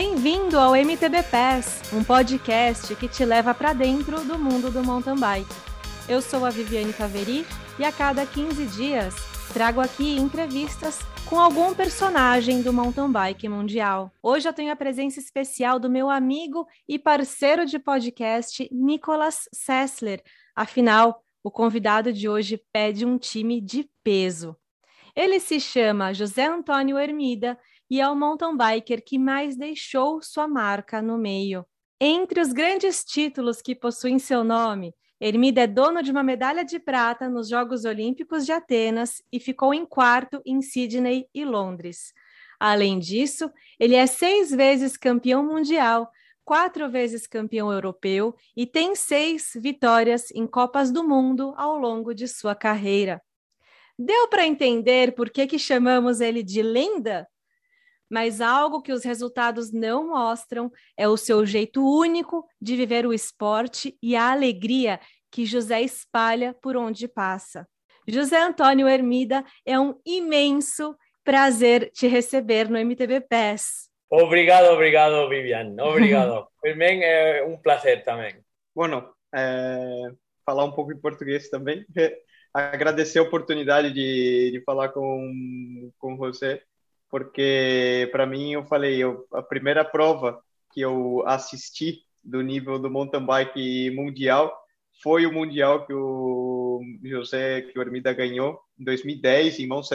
Bem-vindo ao MTB Pass, um podcast que te leva para dentro do mundo do mountain bike. Eu sou a Viviane Caveri e a cada 15 dias trago aqui entrevistas com algum personagem do mountain bike mundial. Hoje eu tenho a presença especial do meu amigo e parceiro de podcast, Nicolas Sessler. Afinal, o convidado de hoje pede um time de peso. Ele se chama José Antônio Hermida e é o mountain biker que mais deixou sua marca no meio. Entre os grandes títulos que possuem seu nome, Hermida é dono de uma medalha de prata nos Jogos Olímpicos de Atenas e ficou em quarto em Sydney e Londres. Além disso, ele é seis vezes campeão mundial, quatro vezes campeão europeu e tem seis vitórias em Copas do Mundo ao longo de sua carreira. Deu para entender por que, que chamamos ele de lenda? Mas algo que os resultados não mostram é o seu jeito único de viver o esporte e a alegria que José espalha por onde passa. José Antônio Hermida, é um imenso prazer te receber no MTB PES. Obrigado, obrigado, Vivian. Obrigado. Também é um prazer também. Bueno, é, falar um pouco em português também. Agradecer a oportunidade de, de falar com, com você porque para mim eu falei, eu, a primeira prova que eu assisti do nível do mountain bike mundial foi o mundial que o José que o ganhou em 2010 em Mont.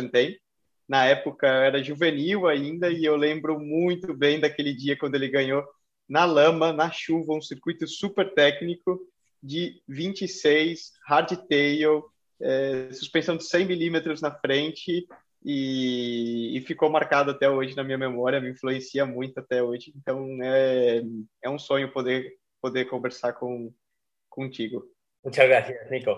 Na época era juvenil ainda e eu lembro muito bem daquele dia quando ele ganhou na lama, na chuva, um circuito super técnico de 26 hardtail, é, suspensão de 100 milímetros na frente e, e, ficou marcado até hoje na minha memória, me influencia muito até hoje. Então é, é um sonho poder poder conversar com contigo. Muchas gracias, Nico.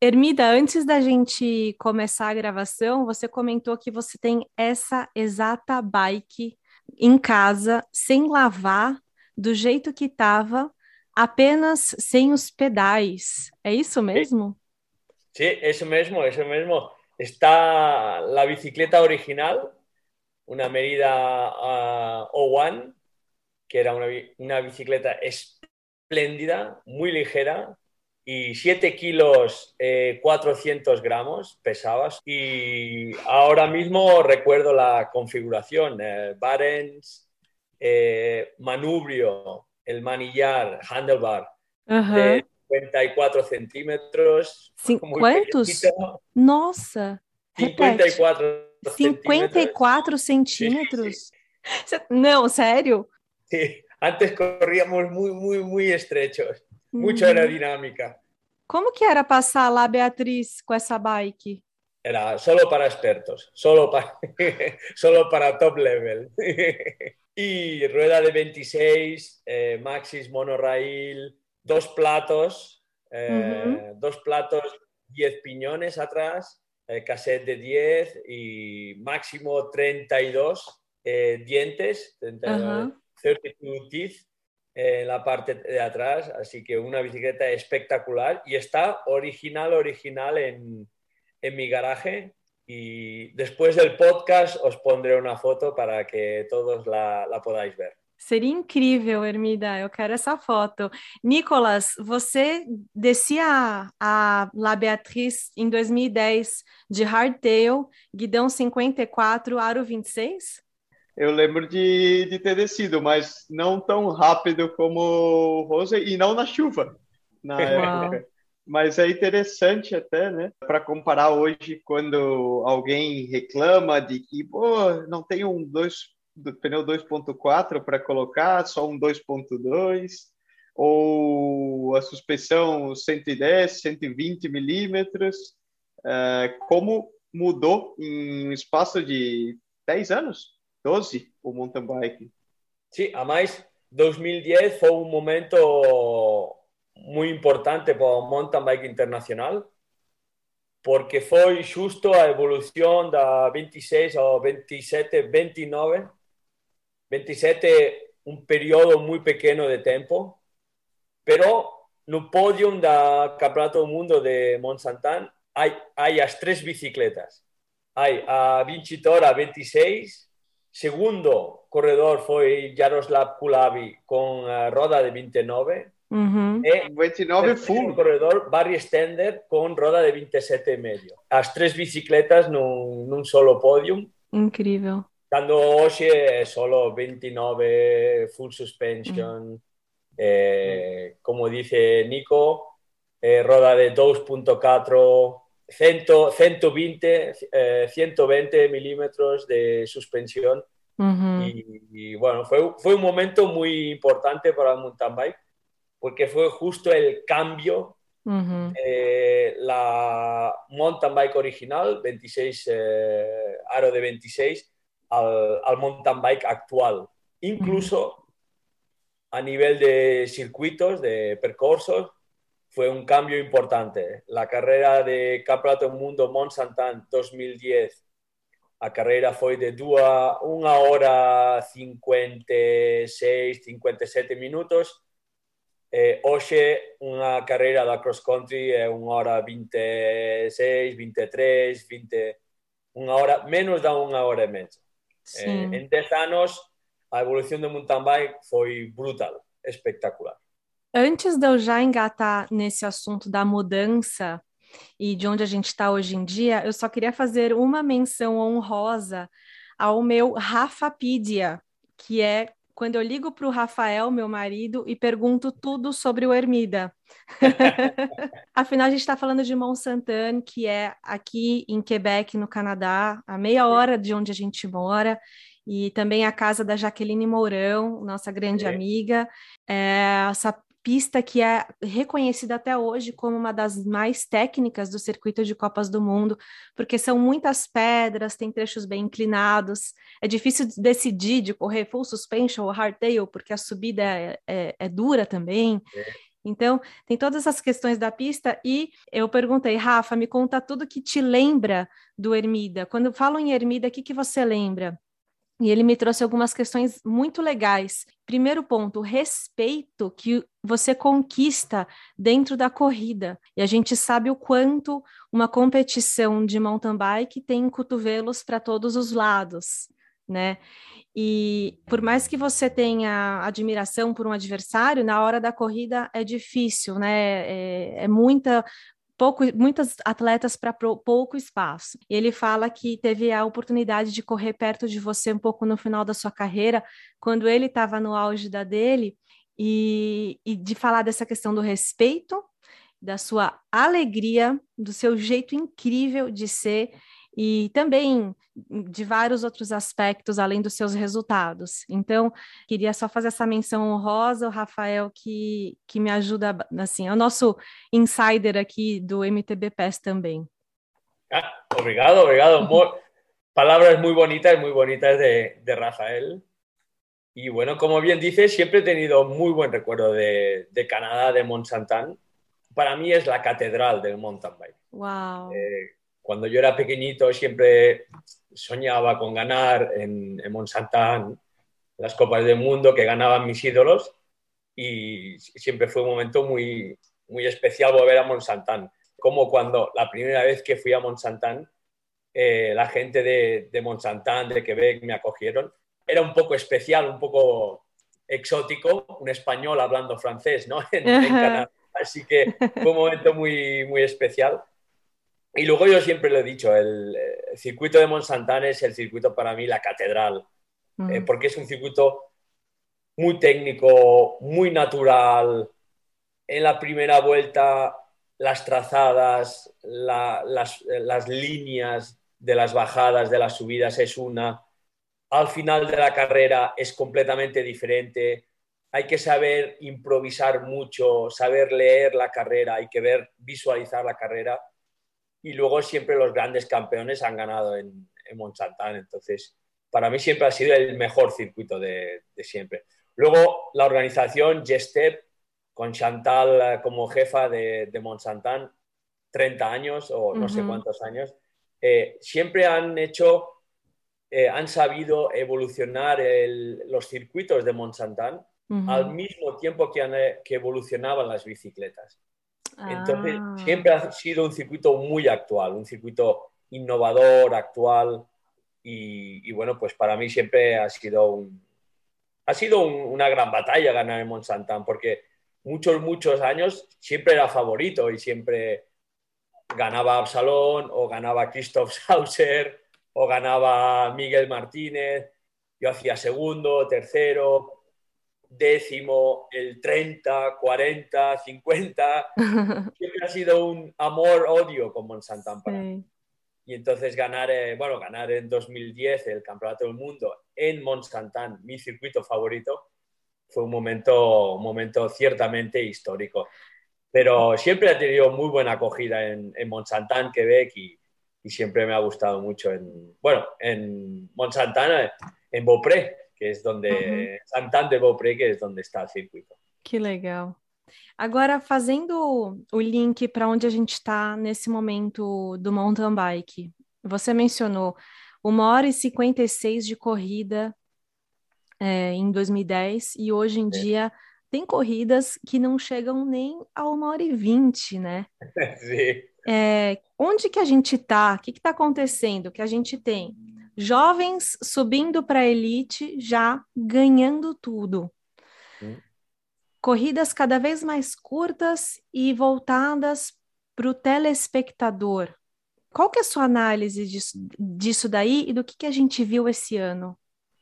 Ermida, antes da gente começar a gravação, você comentou que você tem essa exata bike em casa, sem lavar, do jeito que estava, apenas sem os pedais. É isso mesmo? Sim, sí, isso mesmo, isso mesmo. Está la bicicleta original, una medida uh, O1, que era una, una, bicicleta espléndida, muy ligera, y 7 kilos eh, 400 gramos pesabas. Y ahora mismo recuerdo la configuración, eh, Barents, eh, manubrio, el manillar, handlebar, uh -huh. 54 centímetros. Quantos? Nossa! 54 54 centímetros? Sí, sí. Não, sério? Sí, antes corríamos muy, muy, muy estrechos. Mucha Uhum. aerodinámica. Como que era passar lá, Beatriz, com essa bike? Era solo para expertos, solo para, solo para top level. y rueda de 26, eh, Maxis monorail, dos platos, eh, Ujú. dos platos, 10 piñones atrás, eh, cassette de 10 y máximo 32 eh, dientes, 32, Ajá. 32 teeth en la parte de atrás, así que una bicicleta espectacular y está original, original en, en mi garaje y después del podcast os pondré una foto para que todos la, la podáis ver. Seria incrível, Ermida. Eu quero essa foto. Nicolas, você descia a La Beatriz em 2010 de hardtail, guidão 54, aro 26? Eu lembro de, de ter descido, mas não tão rápido como o Rose e não na chuva na Uau. época. Mas é interessante até, né? Para comparar hoje, quando alguém reclama de que, pô, não tem um dois, do pneu 2.4 para colocar, só um 2.2, ou a suspensão 110, 120 milímetros, eh, como mudou em um espaço de 10 anos, 12, o mountain bike. Sí, además 2010 fue un momento muy importante para o mountain bike internacional porque foi xusto a evolución da 26 ao 27, 29 27 un período muy pequeno de tempo pero no podium da Campeonato do Mundo de Monsantan hai, hai as tres bicicletas hai a Vincitor a 26 Segundo corredor fue Jaroslav Kulavi con uh, roda de 29. Uh -huh. E 29 full. corredor Barry Stender con roda de 27 e medio. As tres bicicletas nun, nun solo podium. Incrível. Cando hoxe é solo 29 full suspension. Uh eh, como dice Nico, eh, roda de 2.4 120, eh, 120 milímetros de suspensión. Uh -huh. y, y, bueno, fue, fue un momento muy importante para el mountain bike porque fue justo el cambio uh -huh. eh, la mountain bike original, 26, eh, aro de 26, al, al, mountain bike actual. Incluso a nivel de circuitos, de percursos, fue un cambio importante. La carrera de Campeonato Mundo Mont Santan 2010, la carrera fue de 1 hora 56, 57 minutos. Eh, hoxe unha carreira da cross country é unha hora 26, 23, 20, unha hora, menos da unha hora e media. Eh, en 10 anos, a evolución do mountain bike foi brutal, espectacular. Antes de eu já engatar nesse assunto da mudança e de onde a gente está hoje em dia, eu só queria fazer uma menção honrosa ao meu Rafapedia, que é quando eu ligo para o Rafael, meu marido, e pergunto tudo sobre o Ermida. Afinal, a gente está falando de Mont Saint-Anne, que é aqui em Quebec, no Canadá, a meia hora de onde a gente mora, e também a casa da Jaqueline Mourão, nossa grande é. amiga. É, essa pista que é reconhecida até hoje como uma das mais técnicas do circuito de Copas do Mundo, porque são muitas pedras, tem trechos bem inclinados, é difícil decidir de correr full suspension ou hardtail, porque a subida é, é, é dura também. É. Então, tem todas essas questões da pista e eu perguntei, Rafa, me conta tudo que te lembra do Ermida. Quando falo em Ermida, o que, que você lembra? E ele me trouxe algumas questões muito legais. Primeiro ponto, o respeito que você conquista dentro da corrida. E a gente sabe o quanto uma competição de mountain bike tem cotovelos para todos os lados, né? E por mais que você tenha admiração por um adversário, na hora da corrida é difícil, né? É, é muita pouco, muitas atletas para pouco espaço. E ele fala que teve a oportunidade de correr perto de você um pouco no final da sua carreira, quando ele estava no auge da dele, e, e de falar dessa questão do respeito, da sua alegria, do seu jeito incrível de ser e também de vários outros aspectos além dos seus resultados. Então, queria só fazer essa menção honrosa ao Rafael que, que me ajuda, assim, é o nosso insider aqui do MTB PES também. Ah, obrigado, obrigado. Palabras muy bonitas, muy bonitas de, de Rafael. Y bueno, como bien dices, siempre he tenido muy buen recuerdo de, de Canadá, de Mont. Para mí es la catedral del mountain bike. Wow. Eh, cuando yo era pequeñito siempre soñaba con ganar en, en Monsantán las Copas del Mundo que ganaban mis ídolos y siempre fue un momento muy, muy especial volver a Monsantán. Como cuando la primera vez que fui a Monsantán, eh, la gente de, de Monsantán, de Quebec, me acogieron. Era un poco especial, un poco exótico, un español hablando francés, ¿no? En, en Canadá. Así que fue un momento muy, muy especial. Y luego yo siempre lo he dicho, el, el circuito de Monsantán es el circuito para mí la catedral, mm. eh, porque es un circuito muy técnico, muy natural. En la primera vuelta, las trazadas, la, las, las líneas de las bajadas, de las subidas es una. Al final de la carrera es completamente diferente. Hay que saber improvisar mucho, saber leer la carrera, hay que ver, visualizar la carrera y luego siempre los grandes campeones han ganado en, en Monsantán. Entonces, para mí siempre ha sido el mejor circuito de, de siempre. Luego, la organización Gestep, con Chantal eh, como jefa de, de Monsantán, 30 años o no uh -huh. sé cuántos años, eh, siempre han hecho, eh, han sabido evolucionar el, los circuitos de Monsantán uh -huh. al mismo tiempo que, han, que evolucionaban las bicicletas. Entonces, ah. siempre ha sido un circuito muy actual, un circuito innovador, actual. y, bueno, pues para mí siempre ha sido, un, ha sido una gran batalla ganar en Monsantán, porque muchos, muchos años siempre era favorito y siempre ganaba Absalón o ganaba Christoph Sauser o ganaba Miguel Martínez. Yo hacía segundo, tercero, décimo, el 30, 40, 50. Siempre ha sido un amor-odio con Monsantán para mí. Y entonces ganar, eh, bueno, ganar en 2010 el Campeonato del Mundo en Monsantán, mi circuito favorito, fue un momento, un momento ciertamente histórico. Pero siempre ha tenido muy buena acogida en, en Monsantán, Quebec, y, y, siempre me ha gustado mucho en, bueno, en Monsantán, en Beaupré, que es donde, Santana de Beaupré, que es donde está el circuito. Que legal. Agora, fazendo o link para onde a gente está nesse momento do mountain bike, você mencionou uma hora e 56 de corrida é, em 2010 e hoje em é. dia tem corridas que não chegam nem a uma hora e vinte, né? Sim. É, onde que a gente está? O que está acontecendo? Que a gente tem jovens subindo para a elite já ganhando tudo. Hum corridas cada vez mais curtas e voltadas para o telespectador. Qual que é a sua análise disso, disso daí e do que, que a gente viu esse ano?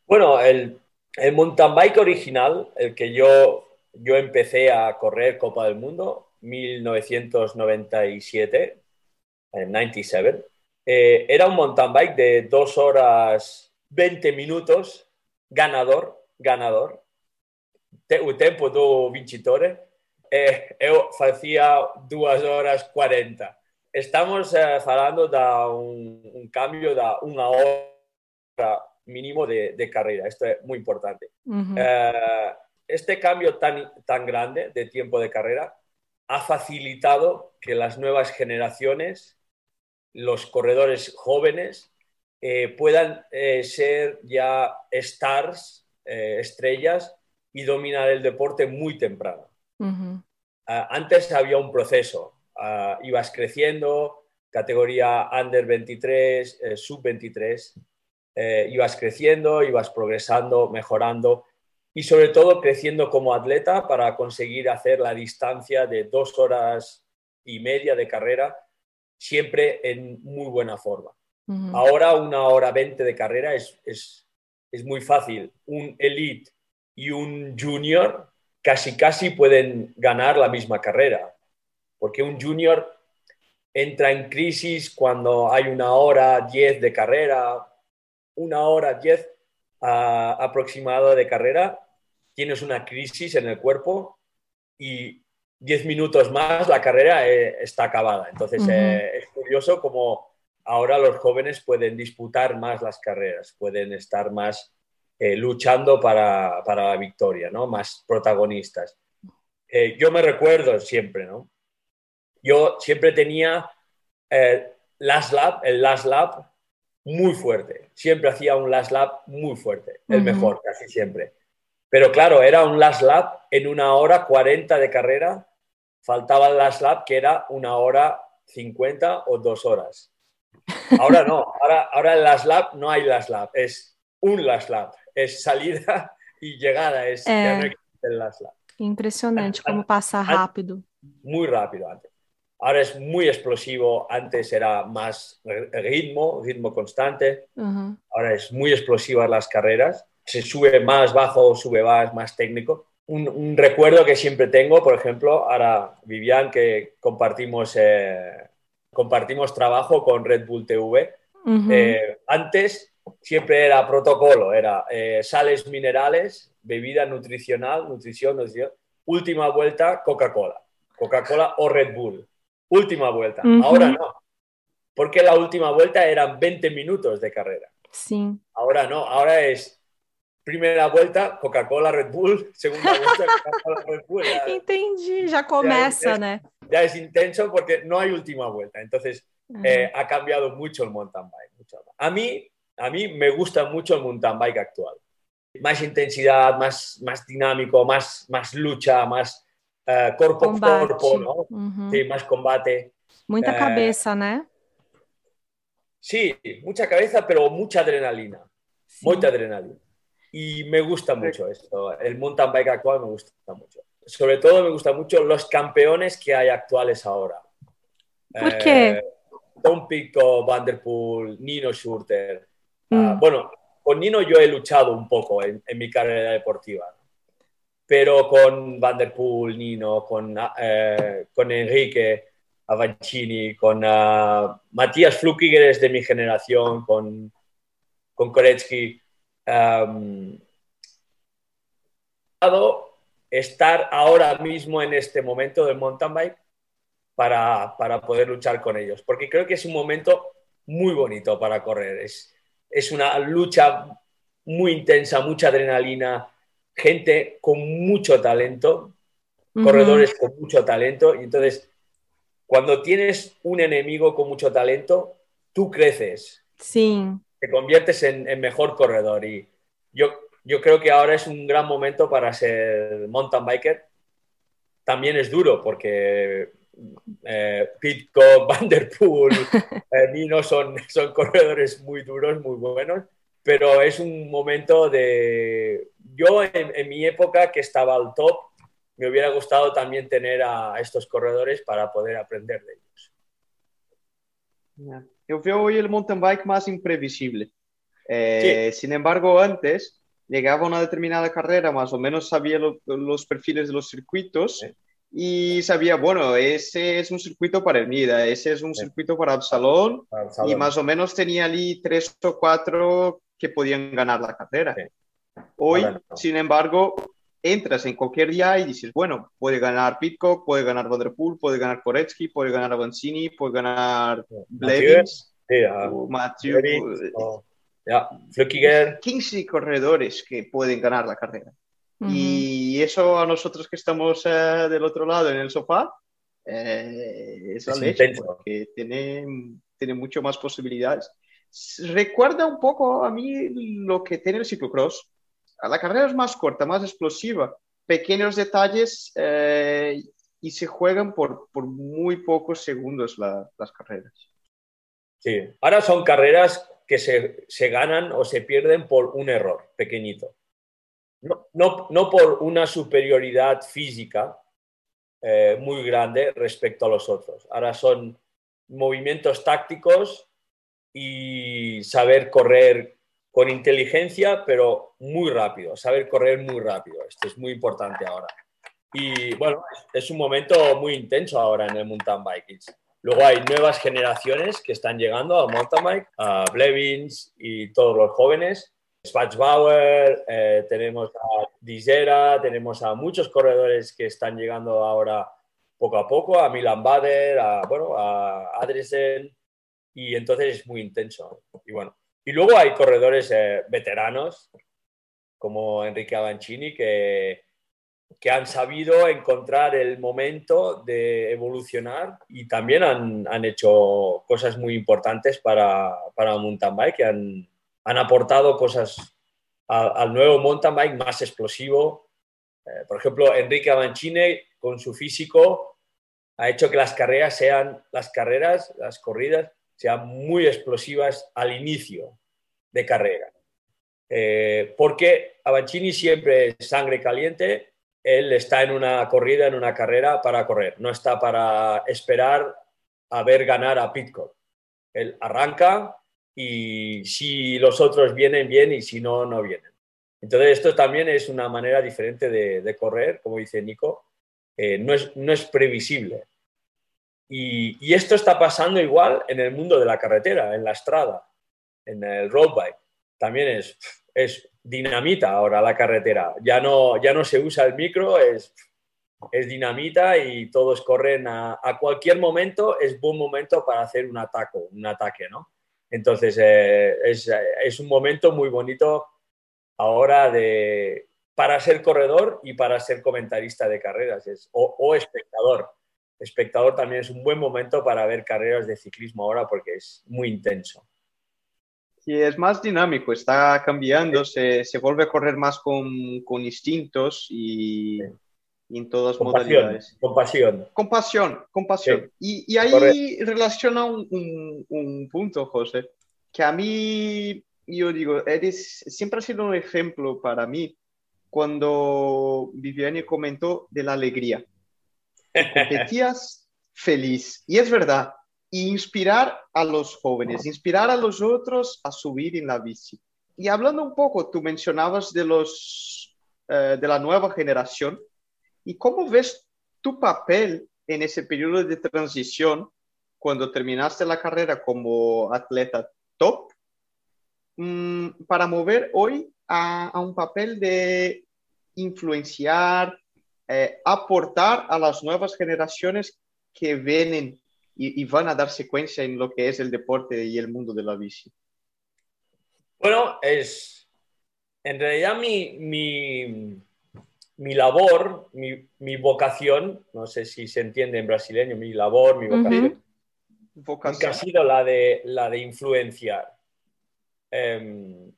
Bueno, el, el mountain bike original, el que yo, yo empecé a correr Copa del Mundo, 1997, en 97, eh, era un mountain bike de dos horas 20 minutos, ganador, ganador, o tempo do vincitore eh, eu facía 2 horas 40. Estamos eh, falando de un, un, cambio de unha hora mínimo de, de carrera. Isto é moi importante. Uh -huh. eh, este cambio tan, tan grande de tiempo de carrera ha facilitado que las nuevas generaciones, los corredores jóvenes, eh, puedan eh, ser ya stars, eh, estrellas y dominar el deporte muy temprano. antes había un proceso, ibas creciendo, categoría under 23, eh, sub 23, eh, ibas creciendo, ibas progresando, mejorando y sobre todo creciendo como atleta para conseguir hacer la distancia de dos horas y media de carrera, siempre en muy buena forma. Ahora una hora 20 de carrera es, es, es muy fácil. Un elite y un junior casi casi pueden ganar la misma carrera, porque un junior entra en crisis cuando hay una hora diez de carrera, una hora diez uh, aproximada de carrera, tienes una crisis en el cuerpo y diez minutos más la carrera eh, está acabada. Entonces uh -huh. eh, es curioso como ahora los jóvenes pueden disputar más las carreras, pueden estar más eh, luchando para, para, la victoria, ¿no? Más protagonistas. Yo me recuerdo siempre, ¿no? Yo siempre tenía last lap, el last lap muy fuerte. Siempre hacía un last lap muy fuerte, el uh -huh. mejor, casi siempre. Pero claro, era un last lap en una hora 40 de carrera. Faltaba el last lap que era una hora 50 o dos horas. Ahora no, ahora, ahora el last lap no hay last lap, es un last lap. es salida y llegada, es, é. ya no existe el last lap. Impresionante como pasa rápido. Muy rápido antes. Ahora es muy explosivo, antes era más ritmo, ritmo constante, uh -huh. ahora es muy explosivas las carreras, se sube más bajo, sube más, más técnico. Un, un, recuerdo que siempre tengo, por ejemplo, ahora Vivian, que compartimos, eh, compartimos trabajo con Red Bull TV, uh -huh. eh, antes siempre era protocolo, era eh, sales minerales, bebida nutricional, nutrición, nutrición, última vuelta Coca-Cola, Coca-Cola o Red Bull, última vuelta. Uh -huh. Ahora no, porque la última vuelta eran 20 minutos de carrera. Sí. Ahora no, ahora es primera vuelta Coca-Cola, Red Bull, segunda vuelta Coca-Cola, Red Bull. Entendi, ya começa, es, né? Ya es intenso porque no hay última vuelta, entonces uh -huh. eh, ha cambiado mucho el mountain bike. Mucho. A mí a mí me gusta mucho el mountain bike actual. Más intensidad, más, más dinámico, más, más lucha, más uh, corpo a corpo, ¿no? Uhum. Sí, más combate. Muita Eh, cabeça, né? Sí, mucha cabeza, pero mucha adrenalina. Mucha adrenalina. Y me gusta mucho esto. El mountain bike actual me gusta mucho. Sobre todo me gusta mucho los campeones que hay actuales ahora. ¿Por qué? Eh, Tom Pico, Vanderpool, Nino Schurter. Ah, Mm. bueno, con Nino yo he luchado un poco en, en mi carrera deportiva. Pero con Vanderpool, Nino, con, eh, con Enrique Avancini, con ah, Matías Flukiger es de mi generación, con, con Koretsky. Am, estar ahora mismo en este momento del mountain bike para, para poder luchar con ellos, porque creo que es un momento muy bonito para correr. Es, es una lucha muy intensa, mucha adrenalina, gente con mucho talento, corredores con mucho talento, y entonces cuando tienes un enemigo con mucho talento, tú creces, Sí, te conviertes en, en mejor corredor y yo, yo creo que ahora es un gran momento para ser mountain biker. También es duro porque eh, Pitcock, Vanderpool, eh, Nino son, son corredores muy duros, muy buenos, pero es un momento de... Yo en, en mi época que estaba al top, me hubiera gustado también tener a estos corredores para poder aprender de ellos. Eu veo hoy el mountain bike más imprevisible. Eh, Sin embargo, antes llegaba a una determinada carrera, más o menos sabía lo- los perfiles de los circuitos Sí. y sabía, bueno, ese es un circuito para Ermida, ese es un Sí. circuito para Absalón Para y más o menos tenía allí tres o cuatro que podían ganar la carrera. Hoy, Ahora no. sin embargo, entras en cualquier día y dices, bueno, puede ganar Pitcock, puede ganar Vanderpool, puede ganar Koretsky, puede ganar Avancini, puede ganar Blevins, o- ya, Flukiger, 15 corredores que pueden ganar la carrera. Y eso a nosotros que estamos eh, del otro lado en el sofá, eh, es Es leche, porque tiene, tiene mucho más posibilidades. Recuerda un poco a mí lo que tiene el ciclocross. La carrera es más corta, más explosiva, pequeños detalles eh, y se juegan por, muy pocos segundos la- las carreras. Sí. Ahora son carreras que se, se ganan o se pierden por un error pequeñito. No, no, no por una superioridad física eh, muy grande respecto a los otros. Ahora son movimientos tácticos y saber correr con inteligencia, pero muy rápido, saber correr muy rápido. Esto es muy importante ahora. Y bueno, es, un momento muy intenso ahora en el mountain bike. Luego hay nuevas generaciones que están llegando al mountain bike, a Blevins y todos los jóvenes. Spatzbauer, eh, tenemos a Dizera, tenemos a muchos corredores que están llegando ahora poco a poco, a Milan Bader, a, bueno, a Adresen, y entonces es muy intenso. Y bueno, y luego hay corredores eh, veteranos como Enrique Avancini que, que han sabido encontrar el momento de evolucionar y también han, han hecho cosas muy importantes para, para mountain bike, han, han aportado cosas al nuevo mountain bike más explosivo. Eh, por ejemplo, Enrique Avancini con su físico ha hecho que las carreras sean, las carreras, las corridas sean muy explosivas al inicio de carrera. Eh, porque Avancini siempre es sangre caliente, él está en una corrida, en una carrera para correr, no está para esperar a ver ganar a Pitcock. Él arranca y si los otros vienen, bien y si no, no vienen. Entonces esto también es una manera diferente de, correr, como dice Nico, eh, no, es, no es previsible. Y, esto está pasando igual en el mundo de la carretera, en la estrada, en el road bike. También es, dinamita ahora la carretera. Ya no, ya no se usa el micro, es, dinamita y todos corren a, cualquier momento, es buen momento para hacer un ataque, un ataque, ¿no? Entonces eh, es, un momento muy bonito ahora de, para ser corredor y para ser comentarista de carreras o espectador. Espectador también es un buen momento para ver carreras de ciclismo ahora porque es muy intenso. Sí, es más dinámico, está cambiando, se, se vuelve a correr más con, con instintos y, y en todas Con pasión, modalidades. con pasión. Con pasión, con pasión. Y, y ahí Correcto. relaciona un, un- un punto, José. que a mí, yo digo, eres, siempre ha sido un ejemplo para mí cuando Viviane comentó de la alegría. Competías feliz. Y es verdad, inspirar a los jóvenes, inspirar a los otros a subir en la bici. Y hablando un poco, tú mencionabas de, los, eh, de la nueva generación. ¿Y cómo ves tu papel en ese periodo de transición cuando terminaste la carrera como atleta top mm, para mover hoy a, un papel de influenciar, eh, aportar a las nuevas generaciones que vienen y, van a dar secuencia en lo que es el deporte y el mundo de la bici? Bueno, es en realidad mi, mi, mi labor, mi, mi, vocación, no sé si se entiende en brasileño, mi labor, mi vocación, ha sido la de, la de influenciar. Em,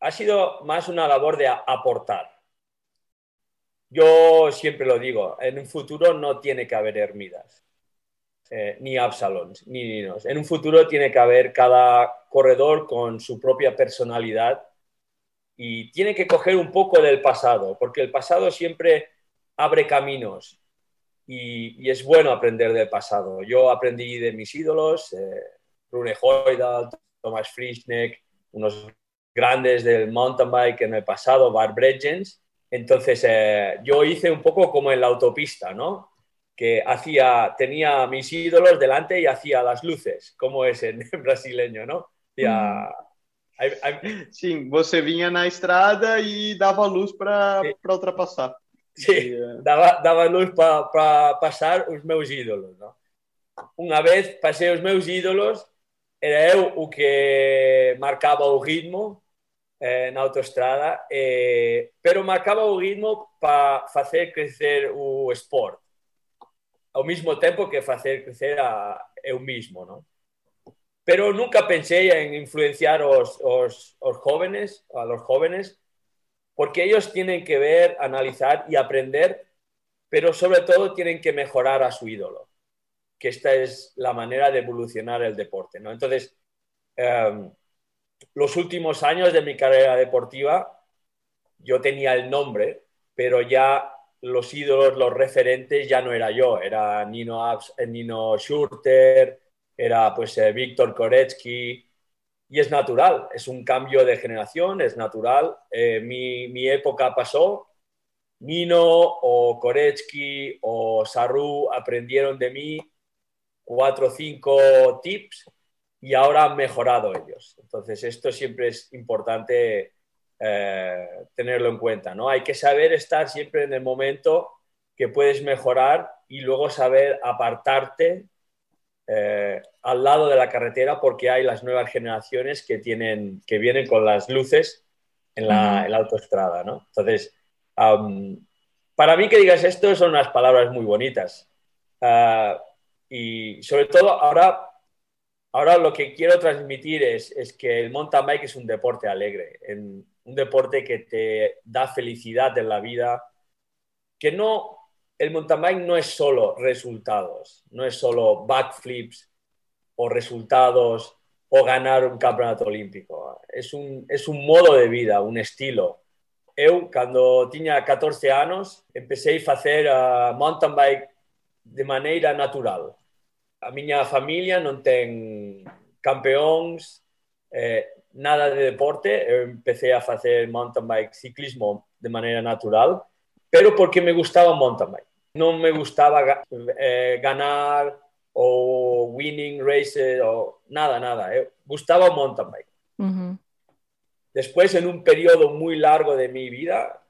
ha sido más una labor de aportar. Yo siempre lo digo, en un futuro no tiene que haber Hermidas, eh, ni Absalons, ni Ninos. En un futuro tiene que haber cada corredor con su propia personalidad y tiene que coger un poco del pasado, porque el pasado siempre abre caminos y, es bueno aprender del pasado. Yo aprendí de mis ídolos, eh, Rune Hoydal, Thomas Frischneck, unos grandes del mountain bike en el pasado, Bart Bredgens. Entonces, eh, yo hice un poco como en la autopista, ¿no? Que hacía, tenía mis ídolos delante y hacía las luces, como es en, brasileño, ¿no? Hacía, mm. Sim, você vinha na estrada e dava luz para ultrapassar. Sí, daba, daba luz para pa pasar os meus ídolos. ¿no? Unha vez pasei os meus ídolos, era eu o que marcaba o ritmo eh, na autoestrada, eh, pero marcaba o ritmo para facer crecer o sport, ao mesmo tempo que facer crecer a eu mismo, ¿no? Pero nunca pensei en influenciar os, os, os jóvenes, a los jóvenes, porque ellos tienen que ver, analizar y aprender, pero sobre todo tienen que mejorar a su ídolo, que esta es la manera de evolucionar el deporte. ¿no? Entonces, em, los últimos años de mi carrera deportiva, yo tenía el nombre, pero ya los ídolos, los referentes, ya no era yo, era Nino, Abs, eh, Nino Schurter, era pues eh, Víctor Koretsky, y es natural, es un cambio de generación, es natural. Eh, mi, mi, época pasó, Nino o Koretsky o Saru aprendieron de mí cuatro o cinco tips y ahora han mejorado ellos. Entonces, esto siempre es importante eh, tenerlo en cuenta, ¿no? Hay que saber estar siempre en el momento que puedes mejorar y luego saber apartarte eh, al lado de la carretera porque hay las nuevas generaciones que, tienen, que vienen con las luces en la, autoestrada, ¿no? Entonces, para mí que digas esto son unas palabras muy bonitas. Ah, y sobre todo ahora, ahora lo que quiero transmitir es, es, que el mountain bike es un deporte alegre, en, un deporte que te da felicidad en la vida, que no el mountain bike no es solo resultados, no es solo backflips o resultados o ganar un campeonato olímpico. Es un, es un modo de vida, un estilo. Eu, cuando tenía 14 años, empecé a hacer uh, mountain bike de manera natural. A miña familia non ten campeóns, eh, nada de deporte. Eu empecé a facer mountain bike ciclismo de maneira natural, pero porque me gustaba mountain bike no me gustaba eh, ganar o winning races o nada, nada. Eh. Gustaba mountain bike. Después, en un periodo muy largo de mi vida,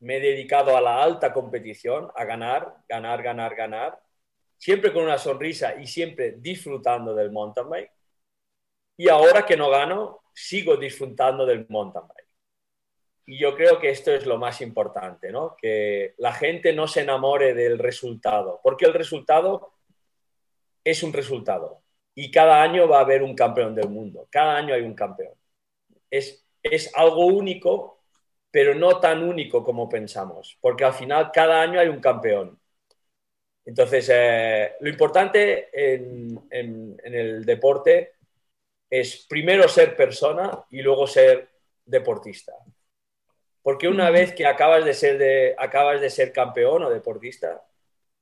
me he dedicado a la alta competición, a ganar, ganar, ganar, ganar, siempre con una sonrisa y siempre disfrutando del mountain bike. Y ahora que no gano, sigo disfrutando del mountain bike. Y yo creo que esto es lo más importante, ¿no? Que la gente no se enamore del resultado, porque el resultado es un resultado. Y cada año va a haber un campeón del mundo, cada año hay un campeón. Es, es algo único, pero no tan único como pensamos, porque al final cada año hay un campeón. Entonces, eh, lo importante en, en, en el deporte es primero ser persona y luego ser deportista. Porque una vez que acabas de ser, de, acabas de ser campeón o deportista,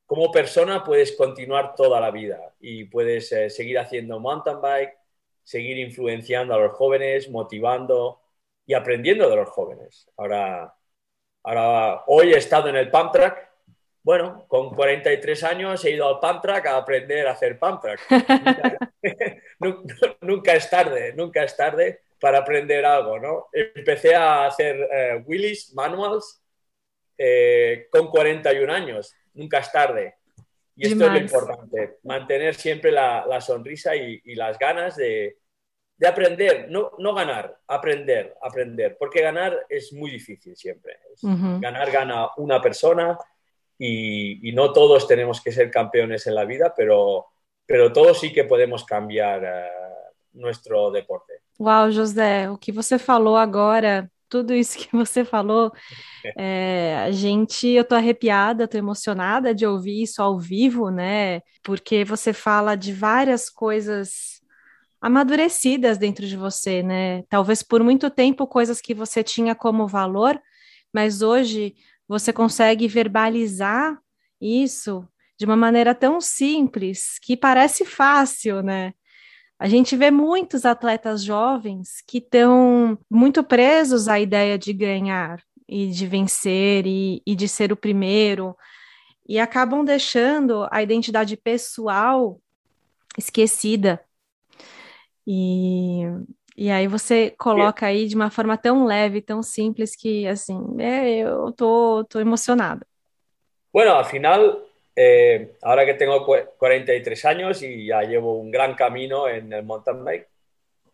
como persona puedes continuar toda la vida y puedes eh, seguir haciendo mountain bike, seguir influenciando a los jóvenes, motivando y aprendiendo de los jóvenes. Ahora, ahora hoy he estado en el pump track. Bueno, con 43 años he ido al pump track a aprender a hacer pump track. nunca, es tarde, nunca es tarde para aprender algo, ¿no? Empecé a hacer eh, wheelies manuals eh, con 41 años, nunca es tarde. Y esto es lo importante, mantener siempre la, la sonrisa y, y, las ganas de, de aprender, no, no, ganar, aprender, aprender, porque ganar es muy difícil siempre. Ganar gana una persona y, y, no todos tenemos que ser campeones en la vida, pero, pero todos sí que podemos cambiar uh, nuestro deporte. Uau, José, o que você falou agora, tudo isso que você falou, é, a gente, eu tô arrepiada, tô emocionada de ouvir isso ao vivo, né? Porque você fala de várias coisas amadurecidas dentro de você, né? Talvez por muito tempo coisas que você tinha como valor, mas hoje você consegue verbalizar isso de uma maneira tão simples que parece fácil, né? A gente vê muitos atletas jovens que estão muito presos à ideia de ganhar e de vencer e, e de ser o primeiro e acabam deixando a identidade pessoal esquecida. E, e aí você coloca aí de uma forma tão leve, tão simples que assim, é, eu tô, tô emocionada. Bueno, al final Eh, ahora que tengo 43 años y ya llevo un gran camino en el mountain bike,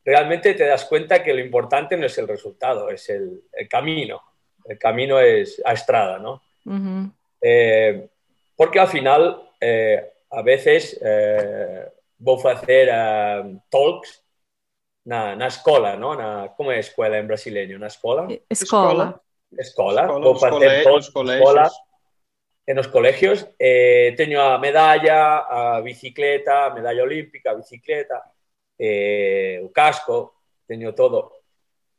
realmente te das cuenta que lo importante no es el resultado, es el, el camino. El camino es a estrada, ¿no? Uh -huh. eh, porque al final, eh, a veces, eh, vou facer uh, talks na, na escola, ¿no? Na, como é escola en brasileño? Na escola? Escola. En los colegios. Eh, teño a medalla, a bicicleta, a medalla olímpica, a bicicleta, eh, o casco, teño todo.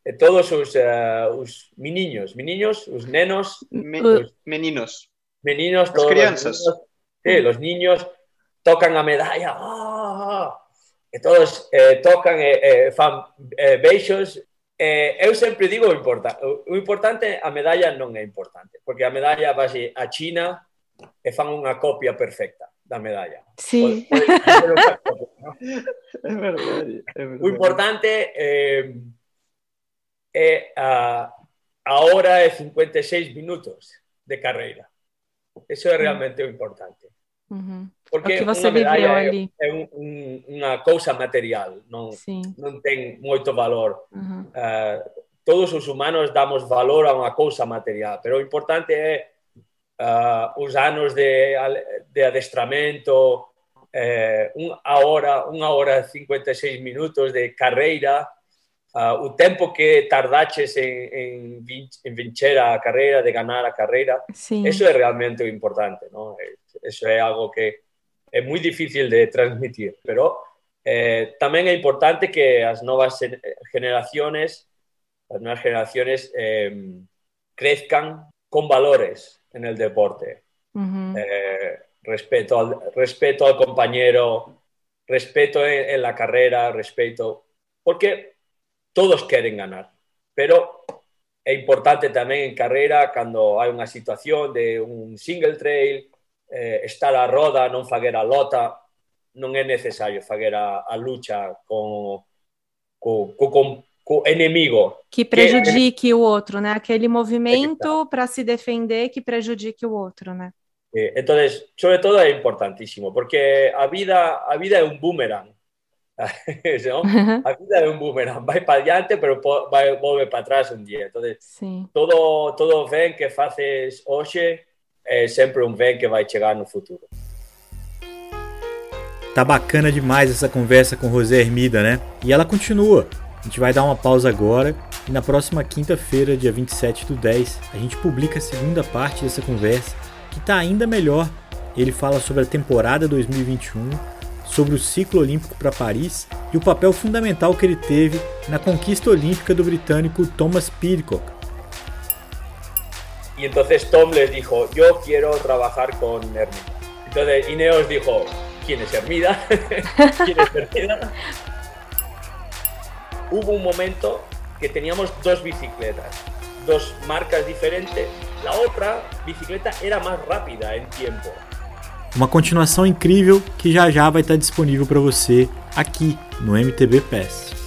E todos os, uh, os miniños, miniños, os nenos, Me, os meninos, meninos, todos as crianzas. Los niños, sí, los niños tocan a medalla, ¡oh! E todos eh, tocan e eh, fan eh, beixos Eh, eu sempre digo o importante, o importante a medalla non é importante, porque a medalla vai a China e fan unha copia perfecta da medalla. Sí. O, ¿no? é verdade, é verdade. O importante eh, é a, a hora e 56 minutos de carreira. Eso é realmente o importante. Uh -huh. Porque o que você unha medalla ali. é, é un, un, unha cousa material, non, Sim. non ten moito valor. Uh -huh. Uh, todos os humanos damos valor a unha cousa material, pero o importante é uh, os anos de, de adestramento, eh, unha hora, unha hora e 56 minutos de carreira, uh, o tempo que tardaches en, en, en vencer a carreira, de ganar a carreira, Sim. eso é realmente o importante, ¿no? Eso é algo que é moi difícil de transmitir, pero eh, tamén é importante que as novas generaciones, as novas generaciones eh, crezcan con valores en el deporte. Uh -huh. eh, respeto, al, respeto al compañero, respeto en, en la carrera, respeto, porque todos queren ganar, pero é importante tamén en carreira cando hai unha situación de un single trail, eh, estar a roda, non faguer a lota, non é necesario faguer a, a lucha con, co, co, com, co enemigo. Que prejudique que, o outro, né? Aquele movimento para se defender que prejudique o outro, né? Eh, entonces, sobre todo é importantísimo, porque a vida, a vida é un boomerang. ¿no? A vida é un boomerang, vai para adiante, pero vai, volve para atrás un día. Entonces, sí. todo, todo ben que faces hoxe é sempre um bem que vai chegar no futuro. Tá bacana demais essa conversa com José Hermida, né? E ela continua. A gente vai dar uma pausa agora e na próxima quinta-feira, dia 27 do 10, a gente publica a segunda parte dessa conversa, que tá ainda melhor. Ele fala sobre a temporada 2021, sobre o ciclo olímpico para Paris e o papel fundamental que ele teve na conquista olímpica do britânico Thomas Pidcock. Y entonces Tom les dijo, yo quiero trabajar con Hermida. Entonces Ineos dijo, ¿quién es Hermida? ¿Quién es Hermida? Hubo un momento que teníamos dos bicicletas, dos marcas diferentes. La otra bicicleta era más rápida en tiempo. Uma continuação incrível que já já vai estar disponível para você aqui no MTB Pass.